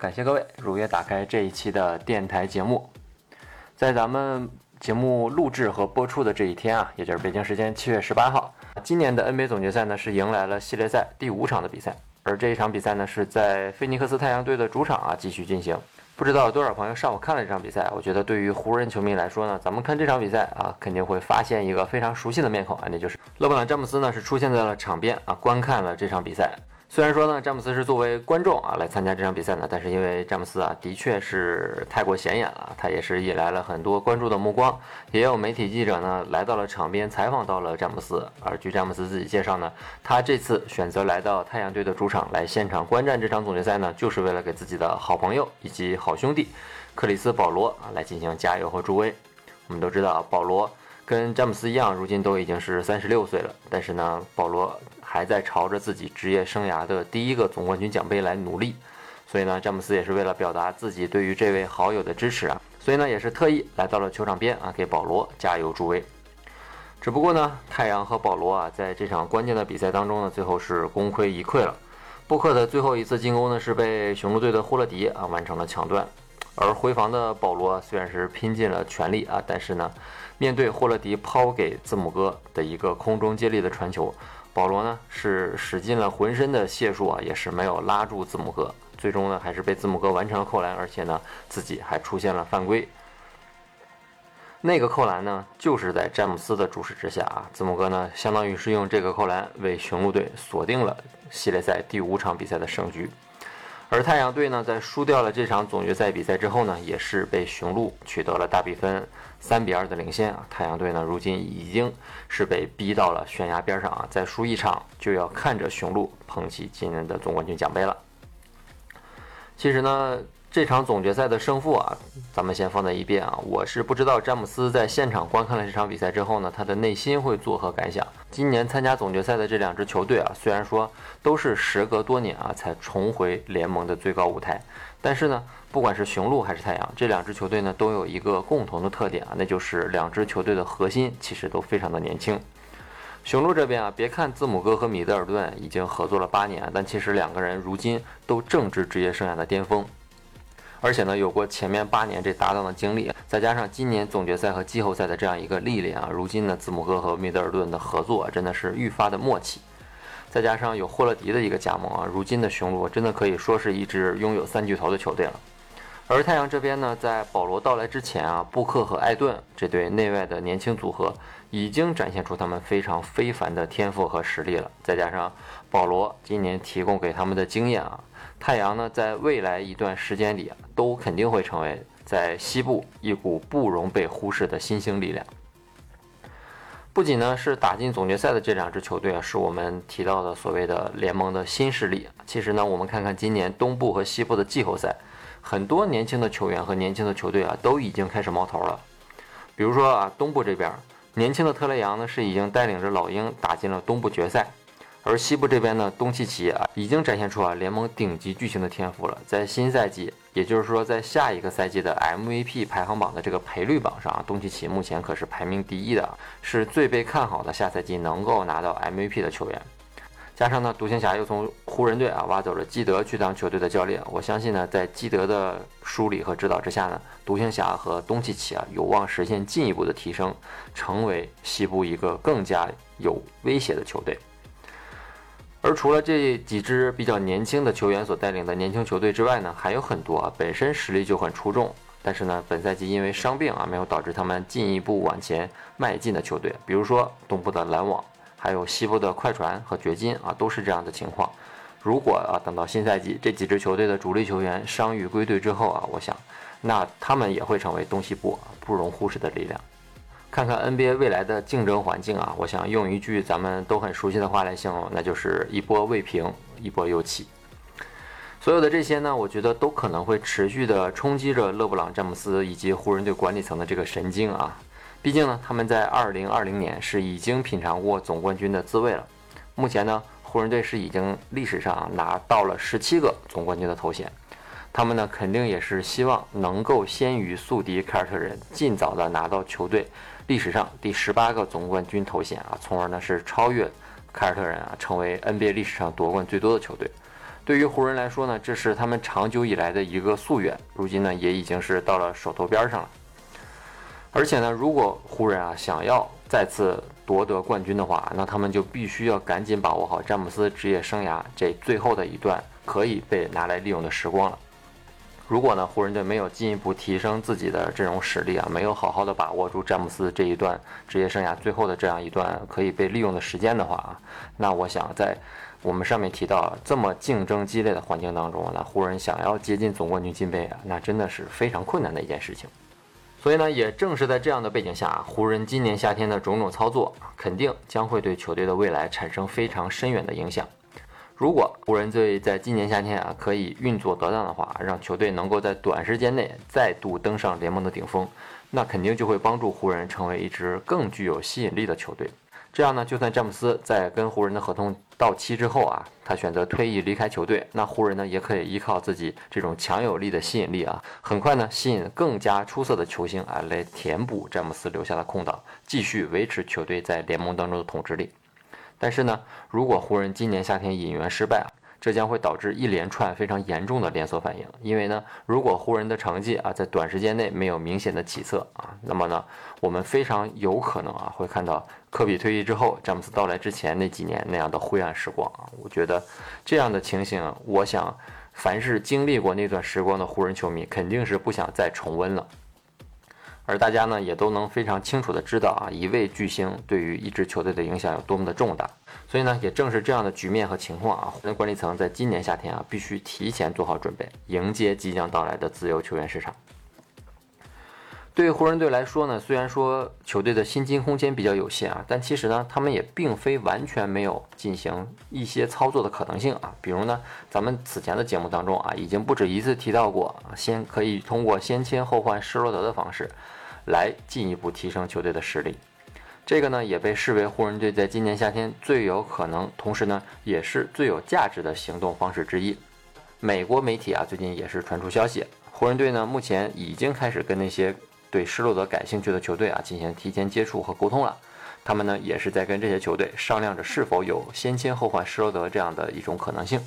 感谢各位如约打开这一期的电台节目。在咱们节目录制和播出的这一天啊，也就是北京时间七月十八号，今年的 NBA 总决赛呢是迎来了系列赛第五场的比赛，而这一场比赛呢是在菲尼克斯太阳队的主场啊继续进行。不知道有多少朋友上午看了这场比赛？我觉得对于湖人球迷来说呢，咱们看这场比赛啊，肯定会发现一个非常熟悉的面孔啊，那就是勒布朗詹姆斯呢是出现在了场边啊，观看了这场比赛。虽然说呢，詹姆斯是作为观众啊来参加这场比赛的，但是因为詹姆斯啊的确是太过显眼了，他也是引来了很多关注的目光，也有媒体记者呢来到了场边采访到了詹姆斯。而据詹姆斯自己介绍呢，他这次选择来到太阳队的主场来现场观战这场总决赛呢，就是为了给自己的好朋友以及好兄弟克里斯保罗啊来进行加油和助威。我们都知道，保罗跟詹姆斯一样，如今都已经是三十六岁了，但是呢，保罗。还在朝着自己职业生涯的第一个总冠军奖杯来努力，所以呢，詹姆斯也是为了表达自己对于这位好友的支持啊，所以呢，也是特意来到了球场边啊，给保罗加油助威。只不过呢，太阳和保罗啊，在这场关键的比赛当中呢，最后是功亏一篑了。布克的最后一次进攻呢，是被雄鹿队的霍勒迪啊完成了抢断，而回防的保罗虽然是拼尽了全力啊，但是呢，面对霍勒迪抛给字母哥的一个空中接力的传球。保罗呢是使尽了浑身的解数啊，也是没有拉住字母哥，最终呢还是被字母哥完成了扣篮，而且呢自己还出现了犯规。那个扣篮呢就是在詹姆斯的注视之下啊，字母哥呢相当于是用这个扣篮为雄鹿队锁定了系列赛第五场比赛的胜局。而太阳队呢，在输掉了这场总决赛比赛之后呢，也是被雄鹿取得了大比分三比二的领先啊。太阳队呢，如今已经是被逼到了悬崖边上啊，再输一场就要看着雄鹿捧起今年的总冠军奖杯了。其实呢。这场总决赛的胜负啊，咱们先放在一边啊。我是不知道詹姆斯在现场观看了这场比赛之后呢，他的内心会作何感想。今年参加总决赛的这两支球队啊，虽然说都是时隔多年啊才重回联盟的最高舞台，但是呢，不管是雄鹿还是太阳，这两支球队呢都有一个共同的特点啊，那就是两支球队的核心其实都非常的年轻。雄鹿这边啊，别看字母哥和米德尔顿已经合作了八年，但其实两个人如今都正值职业生涯的巅峰。而且呢，有过前面八年这搭档的经历，再加上今年总决赛和季后赛的这样一个历练啊，如今呢，字母哥和米德尔顿的合作真的是愈发的默契。再加上有霍勒迪的一个加盟啊，如今的雄鹿真的可以说是一支拥有三巨头的球队了。而太阳这边呢，在保罗到来之前啊，布克和艾顿这对内外的年轻组合已经展现出他们非常非凡的天赋和实力了。再加上保罗今年提供给他们的经验啊。太阳呢，在未来一段时间里啊，都肯定会成为在西部一股不容被忽视的新兴力量。不仅呢是打进总决赛的这两支球队啊，是我们提到的所谓的联盟的新势力。其实呢，我们看看今年东部和西部的季后赛，很多年轻的球员和年轻的球队啊，都已经开始冒头了。比如说啊，东部这边年轻的特雷杨呢，是已经带领着老鹰打进了东部决赛。而西部这边呢，东契奇啊，已经展现出啊联盟顶级巨星的天赋了。在新赛季，也就是说在下一个赛季的 MVP 排行榜的这个赔率榜上，东契奇目前可是排名第一的，是最被看好的下赛季能够拿到 MVP 的球员。加上呢，独行侠又从湖人队啊挖走了基德去当球队的教练，我相信呢，在基德的梳理和指导之下呢，独行侠和东契奇啊有望实现进一步的提升，成为西部一个更加有威胁的球队。而除了这几支比较年轻的球员所带领的年轻球队之外呢，还有很多啊本身实力就很出众，但是呢本赛季因为伤病啊没有导致他们进一步往前迈进的球队，比如说东部的篮网，还有西部的快船和掘金啊，都是这样的情况。如果啊等到新赛季这几支球队的主力球员伤愈归队之后啊，我想那他们也会成为东西部不容忽视的力量。看看 NBA 未来的竞争环境啊，我想用一句咱们都很熟悉的话来形容，那就是一波未平，一波又起。所有的这些呢，我觉得都可能会持续的冲击着勒布朗·詹姆斯以及湖人队管理层的这个神经啊。毕竟呢，他们在2020年是已经品尝过总冠军的滋味了。目前呢，湖人队是已经历史上拿到了十七个总冠军的头衔。他们呢，肯定也是希望能够先于宿敌凯尔特人，尽早的拿到球队历史上第十八个总冠军头衔啊，从而呢是超越凯尔特人啊，成为 NBA 历史上夺冠最多的球队。对于湖人来说呢，这是他们长久以来的一个夙愿，如今呢也已经是到了手头边上了。而且呢，如果湖人啊想要再次夺得冠军的话，那他们就必须要赶紧把握好詹姆斯职业生涯这最后的一段可以被拿来利用的时光了。如果呢，湖人队没有进一步提升自己的阵容实力啊，没有好好的把握住詹姆斯这一段职业生涯最后的这样一段可以被利用的时间的话啊，那我想在我们上面提到这么竞争激烈的环境当中，那湖人想要接近总冠军金杯啊，那真的是非常困难的一件事情。所以呢，也正是在这样的背景下啊，湖人今年夏天的种种操作，肯定将会对球队的未来产生非常深远的影响。如果湖人队在今年夏天啊可以运作得当的话，让球队能够在短时间内再度登上联盟的顶峰，那肯定就会帮助湖人成为一支更具有吸引力的球队。这样呢，就算詹姆斯在跟湖人的合同到期之后啊，他选择退役离开球队，那湖人呢也可以依靠自己这种强有力的吸引力啊，很快呢吸引更加出色的球星啊来填补詹姆斯留下的空档，继续维持球队在联盟当中的统治力。但是呢，如果湖人今年夏天引援失败，这将会导致一连串非常严重的连锁反应。因为呢，如果湖人的成绩啊在短时间内没有明显的起色啊，那么呢，我们非常有可能啊会看到科比退役之后，詹姆斯到来之前那几年那样的灰暗时光啊。我觉得这样的情形，我想凡是经历过那段时光的湖人球迷肯定是不想再重温了。而大家呢也都能非常清楚的知道啊，一位巨星对于一支球队的影响有多么的重大。所以呢，也正是这样的局面和情况啊，湖人管理层在今年夏天啊，必须提前做好准备，迎接即将到来的自由球员市场。对于湖人队来说呢，虽然说球队的薪金空间比较有限啊，但其实呢，他们也并非完全没有进行一些操作的可能性啊。比如呢，咱们此前的节目当中啊，已经不止一次提到过，先可以通过先签后换施罗德的方式。来进一步提升球队的实力，这个呢也被视为湖人队在今年夏天最有可能，同时呢也是最有价值的行动方式之一。美国媒体啊最近也是传出消息，湖人队呢目前已经开始跟那些对施罗德感兴趣的球队啊进行提前接触和沟通了。他们呢也是在跟这些球队商量着是否有先签后换施罗德这样的一种可能性。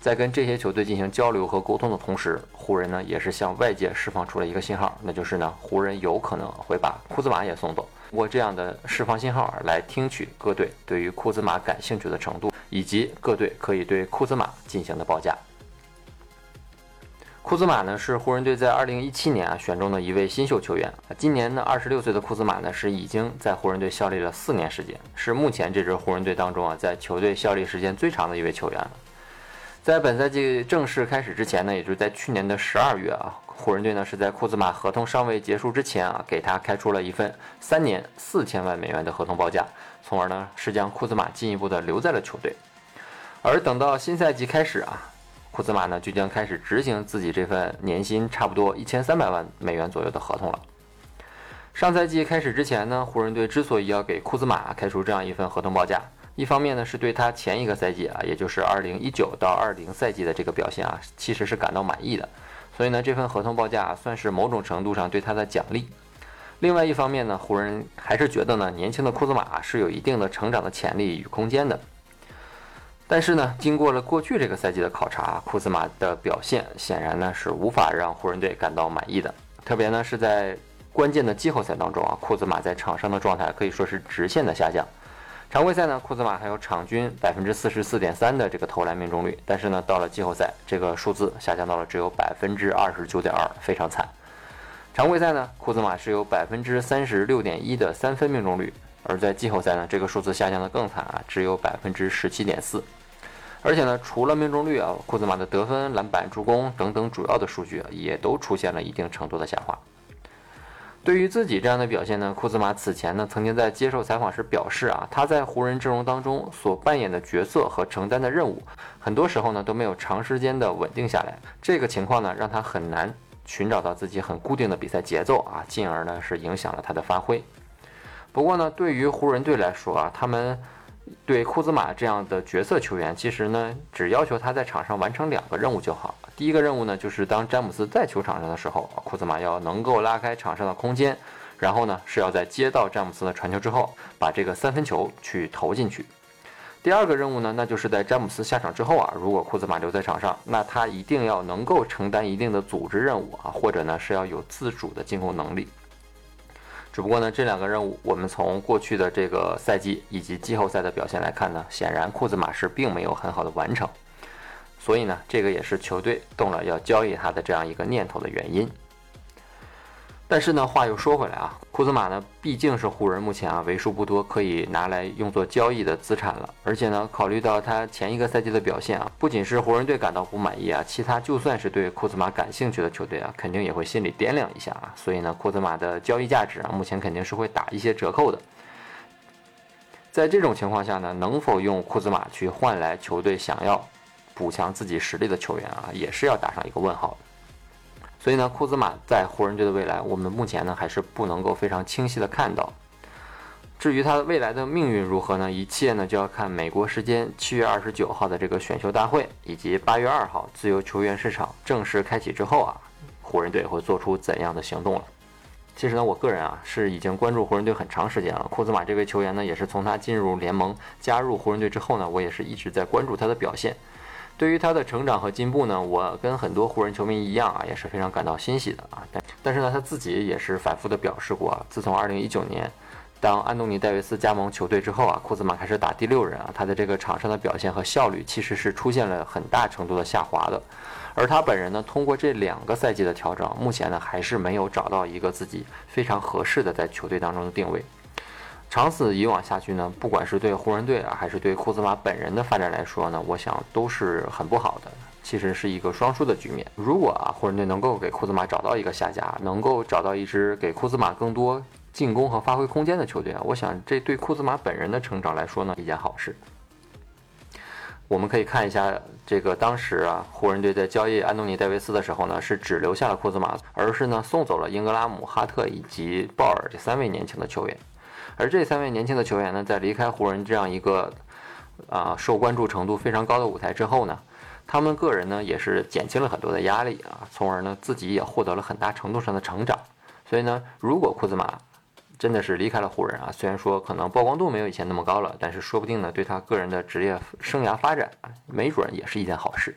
在跟这些球队进行交流和沟通的同时，湖人呢也是向外界释放出了一个信号，那就是呢，湖人有可能会把库兹马也送走。通过这样的释放信号来听取各队对于库兹马感兴趣的程度，以及各队可以对库兹马进行的报价。库兹马呢是湖人队在2017年啊选中的一位新秀球员，今年呢26岁的库兹马呢是已经在湖人队效力了四年时间，是目前这支湖人队当中啊在球队效力时间最长的一位球员了。在本赛季正式开始之前呢，也就是在去年的十二月啊，湖人队呢是在库兹马合同尚未结束之前啊，给他开出了一份三年四千万美元的合同报价，从而呢是将库兹马进一步的留在了球队。而等到新赛季开始啊，库兹马呢就将开始执行自己这份年薪差不多一千三百万美元左右的合同了。上赛季开始之前呢，湖人队之所以要给库兹马开出这样一份合同报价，一方面呢，是对他前一个赛季啊，也就是二零一九到二零赛季的这个表现啊，其实是感到满意的，所以呢，这份合同报价算是某种程度上对他的奖励。另外一方面呢，湖人还是觉得呢，年轻的库兹马是有一定的成长的潜力与空间的。但是呢，经过了过去这个赛季的考察，库兹马的表现显然呢是无法让湖人队感到满意的，特别呢是在关键的季后赛当中啊，库兹马在场上的状态可以说是直线的下降。常规赛呢，库兹马还有场均百分之四十四点三的这个投篮命中率，但是呢，到了季后赛，这个数字下降到了只有百分之二十九点二，非常惨。常规赛呢，库兹马是有百分之三十六点一的三分命中率，而在季后赛呢，这个数字下降的更惨啊，只有百分之十七点四。而且呢，除了命中率啊，库兹马的得分、篮板、助攻等等主要的数据，也都出现了一定程度的下滑。对于自己这样的表现呢，库兹马此前呢曾经在接受采访时表示啊，他在湖人阵容当中所扮演的角色和承担的任务，很多时候呢都没有长时间的稳定下来。这个情况呢让他很难寻找到自己很固定的比赛节奏啊，进而呢是影响了他的发挥。不过呢，对于湖人队来说啊，他们对库兹马这样的角色球员，其实呢只要求他在场上完成两个任务就好。第一个任务呢，就是当詹姆斯在球场上的时候，库兹马要能够拉开场上的空间，然后呢是要在接到詹姆斯的传球之后，把这个三分球去投进去。第二个任务呢，那就是在詹姆斯下场之后啊，如果库兹马留在场上，那他一定要能够承担一定的组织任务啊，或者呢是要有自主的进攻能力。只不过呢，这两个任务，我们从过去的这个赛季以及季后赛的表现来看呢，显然库兹马是并没有很好的完成。所以呢，这个也是球队动了要交易他的这样一个念头的原因。但是呢，话又说回来啊，库兹马呢毕竟是湖人目前啊为数不多可以拿来用作交易的资产了。而且呢，考虑到他前一个赛季的表现啊，不仅是湖人队感到不满意啊，其他就算是对库兹马感兴趣的球队啊，肯定也会心里掂量一下啊。所以呢，库兹马的交易价值啊，目前肯定是会打一些折扣的。在这种情况下呢，能否用库兹马去换来球队想要？补强自己实力的球员啊，也是要打上一个问号的。所以呢，库兹马在湖人队的未来，我们目前呢还是不能够非常清晰的看到。至于他未来的命运如何呢？一切呢就要看美国时间七月二十九号的这个选秀大会，以及八月二号自由球员市场正式开启之后啊，湖人队会做出怎样的行动了。其实呢，我个人啊是已经关注湖人队很长时间了。库兹马这位球员呢，也是从他进入联盟、加入湖人队之后呢，我也是一直在关注他的表现。对于他的成长和进步呢，我跟很多湖人球迷一样啊，也是非常感到欣喜的啊。但但是呢，他自己也是反复的表示过啊，自从2019年当安东尼戴维斯加盟球队之后啊，库兹马开始打第六人啊，他的这个场上的表现和效率其实是出现了很大程度的下滑的。而他本人呢，通过这两个赛季的调整，目前呢还是没有找到一个自己非常合适的在球队当中的定位。长此以往下去呢，不管是对湖人队啊，还是对库兹马本人的发展来说呢，我想都是很不好的。其实是一个双输的局面。如果啊，湖人队能够给库兹马找到一个下家，能够找到一支给库兹马更多进攻和发挥空间的球队啊，我想这对库兹马本人的成长来说呢，一件好事。我们可以看一下这个当时啊，湖人队在交易安东尼戴维斯的时候呢，是只留下了库兹马，而是呢送走了英格拉姆、哈特以及鲍尔这三位年轻的球员。而这三位年轻的球员呢，在离开湖人这样一个啊受关注程度非常高的舞台之后呢，他们个人呢也是减轻了很多的压力啊，从而呢自己也获得了很大程度上的成长。所以呢，如果库兹马真的是离开了湖人啊，虽然说可能曝光度没有以前那么高了，但是说不定呢，对他个人的职业生涯发展啊，没准也是一件好事。